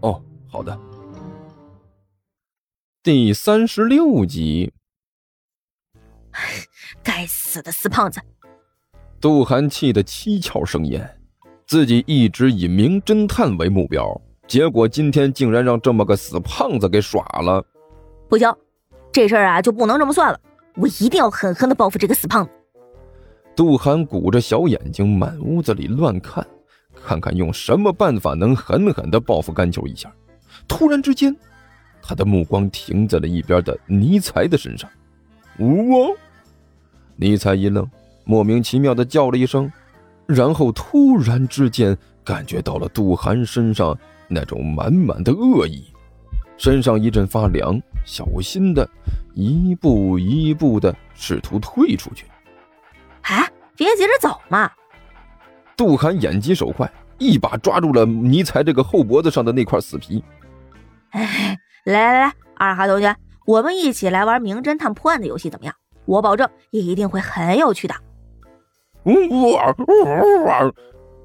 哦，好的。第三十六集。该死的死胖子！杜涵气得七窍生烟，自己一直以名侦探为目标，结果今天竟然让这么个死胖子给耍了。不行，这事儿啊就不能这么算了，我一定要狠狠的报复这个死胖子。杜涵鼓着小眼睛满屋子里乱看，看看用什么办法能狠狠的报复甘球一下。突然之间，他的目光停在了一边的尼才的身上。我，尼才一愣。莫名其妙的叫了一声，然后突然之间感觉到了杜涵身上那种满满的恶意，身上一阵发凉，小心的一步一步的试图退出去。哎，别急着走嘛！杜涵眼疾手快，一把抓住了尼才这个后脖子上的那块死皮。哎，来来来，二哈同学，我们一起来玩名侦探破案的游戏怎么样？我保证一定会很有趣的。呜哇哇！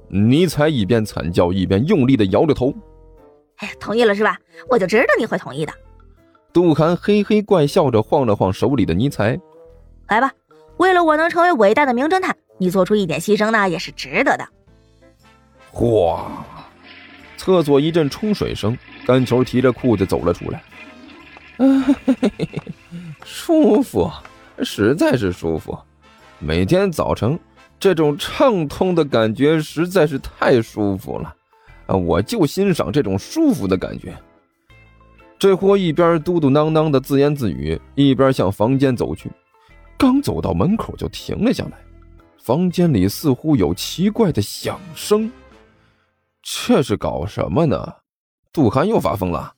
尼采一边惨叫一边用力的摇着头。哎，同意了是吧？我就知道你会同意的。杜涵嘿嘿怪笑着晃了晃手里的尼采。来吧，为了我能成为伟大的名侦探，你做出一点牺牲呢也是值得的。哗！厕所一阵冲水声，干球提着裤子走了出来。舒服，实在是舒服。每天早晨。这种畅通的感觉实在是太舒服了，啊！我就欣赏这种舒服的感觉。这货一边嘟嘟囔囔的自言自语，一边向房间走去。刚走到门口就停了下来，房间里似乎有奇怪的响声。这是搞什么呢？杜涵又发疯了。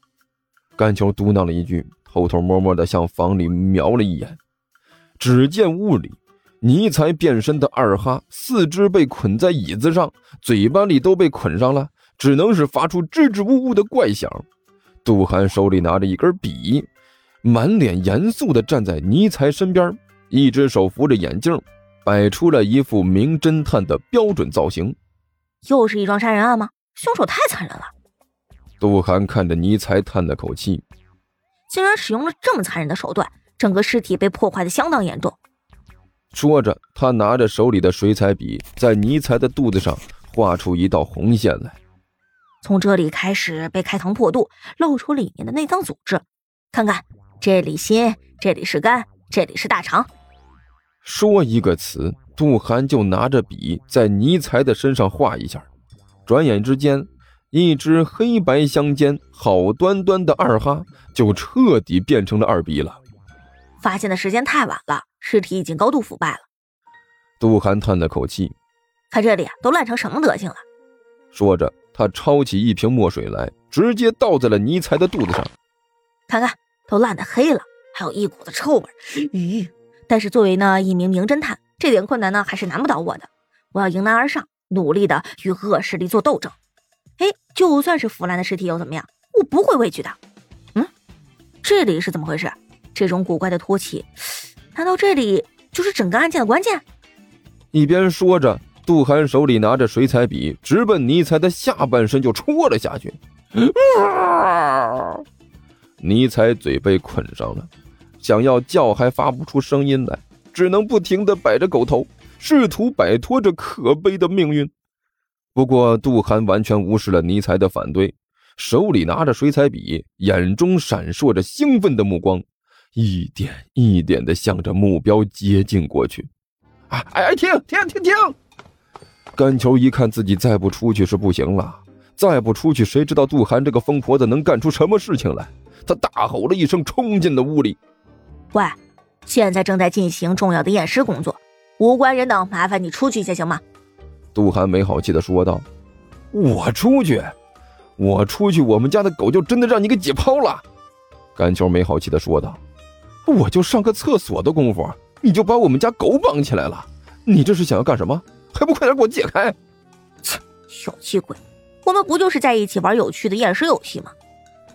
甘球嘟囔了一句，偷偷摸摸的向房里瞄了一眼，只见屋里。尼才变身的二哈四肢被捆在椅子上，嘴巴里都被捆上了，只能是发出支支吾吾的怪响。杜涵手里拿着一根笔，满脸严肃地站在尼才身边，一只手扶着眼镜，摆出了一副名侦探的标准造型。又是一桩杀人案吗？凶手太残忍了。杜涵看着尼才，叹了口气，竟然使用了这么残忍的手段，整个尸体被破坏的相当严重。说着，他拿着手里的水彩笔，在尼才的肚子上画出一道红线来。从这里开始被开膛破肚，露出里面的内脏组织。看看，这里心，这里是肝，这里是大肠。说一个词，杜涵就拿着笔在尼才的身上画一下。转眼之间，一只黑白相间、好端端的二哈就彻底变成了二逼了。发现的时间太晚了。尸体已经高度腐败了，杜涵叹了口气：“看这里啊，都烂成什么德行了。”说着，他抄起一瓶墨水来，直接倒在了尼才的肚子上。看看，都烂得黑了，还有一股子臭味。咦，但是作为呢一名名侦探，这点困难呢还是难不倒我的。我要迎难而上，努力的与恶势力做斗争。哎，就算是腐烂的尸体又怎么样？我不会畏惧的。嗯，这里是怎么回事？这种古怪的凸起。难道这里就是整个案件的关键？一边说着，杜涵手里拿着水彩笔，直奔尼采的下半身就戳了下去。尼采嘴被捆上了，想要叫还发不出声音来，只能不停的摆着狗头，试图摆脱这可悲的命运。不过，杜涵完全无视了尼采的反对，手里拿着水彩笔，眼中闪烁着兴奋的目光。一点一点的向着目标接近过去，啊！哎哎，停停停停！甘球一看自己再不出去是不行了，再不出去，谁知道杜涵这个疯婆子能干出什么事情来？他大吼了一声，冲进了屋里。喂，现在正在进行重要的验尸工作，无关人等，麻烦你出去一下行吗？杜涵没好气的说道：“我出去？我出去，我们家的狗就真的让你给解剖了。”甘球没好气的说道：“我就上个厕所的功夫，你就把我们家狗绑起来了，你这是想要干什么？还不快点给我解开！”切，小气鬼，我们不就是在一起玩有趣的验尸游戏吗？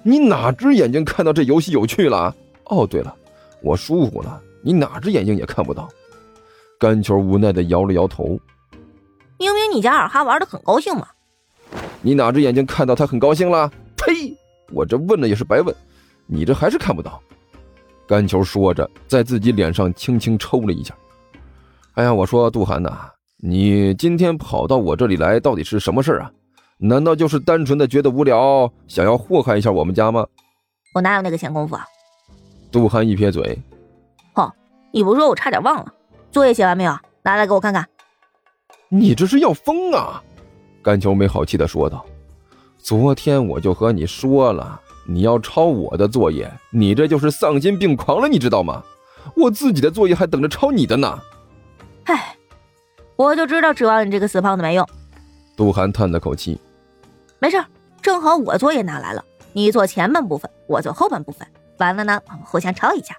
你哪只眼睛看到这游戏有趣了？哦，对了，我疏忽了，你哪只眼睛也看不到。甘球无奈的摇了摇头。明明你家二哈玩的很高兴嘛。你哪只眼睛看到他很高兴了？呸！我这问了也是白问，你这还是看不到。甘球说着，在自己脸上轻轻抽了一下。哎呀，我说杜涵呐，你今天跑到我这里来，到底是什么事啊？难道就是单纯的觉得无聊，想要祸害一下我们家吗？我哪有那个闲工夫啊！杜涵一撇嘴：“哦，你不说我差点忘了。作业写完没有？拿来给我看看。”你这是要疯啊！甘秋没好气的说道：“昨天我就和你说了，你要抄我的作业，你这就是丧心病狂了，你知道吗？我自己的作业还等着抄你的呢。”唉，我就知道指望你这个死胖子没用。杜涵叹了口气。没事，正好我作业拿来了，你做前半部分，我做后半部分，完了呢，我们互相抄一下。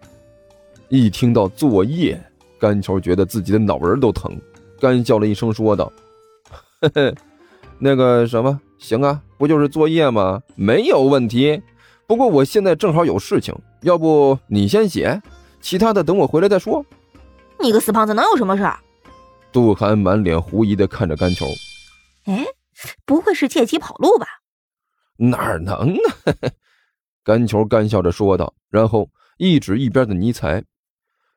一听到作业，甘球觉得自己的脑仁都疼，干笑了一声，说道：“嘿嘿，那个什么，行啊，不就是作业吗？没有问题。不过我现在正好有事情，要不你先写，其他的等我回来再说。”你个死胖子，能有什么事儿？杜涵满脸狐疑的看着甘球，哎。不会是借机跑路吧？哪能呢？甘球干笑着说道，然后一指一边的尼才：“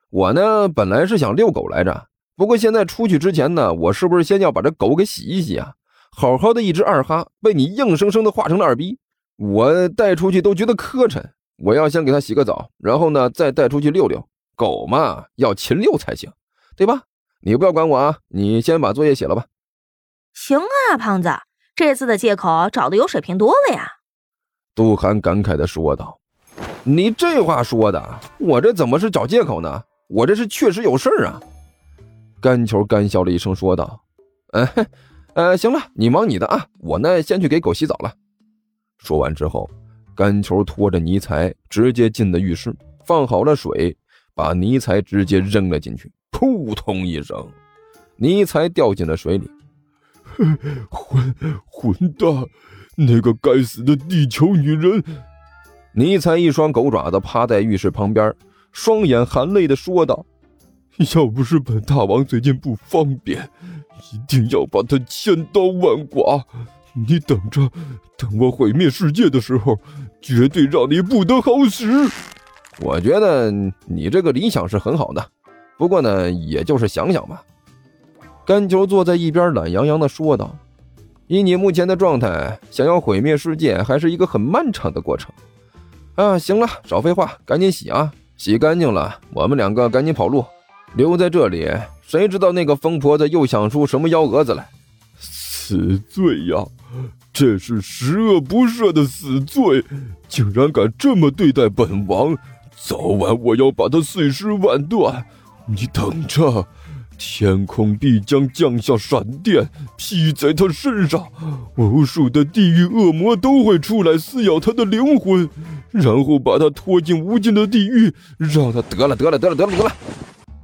我呢，本来是想遛狗来着，不过现在出去之前呢，我是不是先要把这狗给洗一洗啊？好好的一只二哈，被你硬生生的化成了二逼，我带出去都觉得磕碜。我要先给它洗个澡，然后呢，再带出去遛遛。狗嘛，要勤遛才行，对吧？你不要管我啊，你先把作业写了吧。”行啊，胖子，这次的借口找的有水平多了呀。杜涵感慨的说道：“你这话说的，我这怎么是找借口呢？我这是确实有事儿啊。”甘球干笑了一声说道：“嗯，呃，行了，你忙你的啊，我呢先去给狗洗澡了。”说完之后，甘球拖着尼才直接进了浴室，放好了水，把尼才直接扔了进去，扑通一声，尼才掉进了水里。混混蛋！那个该死的地球女人！尼采一双狗爪子趴在浴室旁边，双眼含泪的说道：“要不是本大王最近不方便，一定要把她千刀万剐！你等着，等我毁灭世界的时候，绝对让你不得好死！”我觉得你这个理想是很好的，不过呢，也就是想想吧。甘球坐在一边，懒洋洋地说道：“以你目前的状态，想要毁灭世界，还是一个很漫长的过程。啊，行了，少废话，赶紧洗啊！洗干净了，我们两个赶紧跑路。留在这里，谁知道那个疯婆子又想出什么幺蛾子来？死罪呀！这是十恶不赦的死罪，竟然敢这么对待本王！早晚我要把他碎尸万段！你等着！”天空必将降下闪电，劈在他身上，无数的地狱恶魔都会出来撕咬他的灵魂，然后把他拖进无尽的地狱，让他得了得了得了得了得了。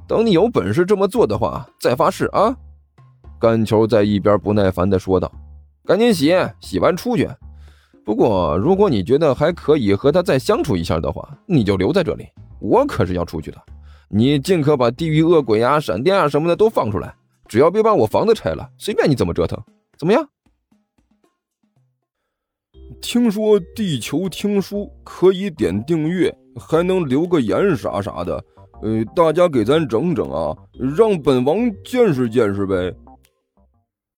等你有本事这么做的话，再发誓啊！甘球在一边不耐烦地说道：“赶紧洗，洗完出去。不过如果你觉得还可以和他再相处一下的话，你就留在这里，我可是要出去的。”你尽可把地狱恶鬼啊、闪电啊什么的都放出来，只要别把我房子拆了，随便你怎么折腾，怎么样？听说地球听书可以点订阅，还能留个言啥啥的，呃，大家给咱整整啊，让本王见识见识呗。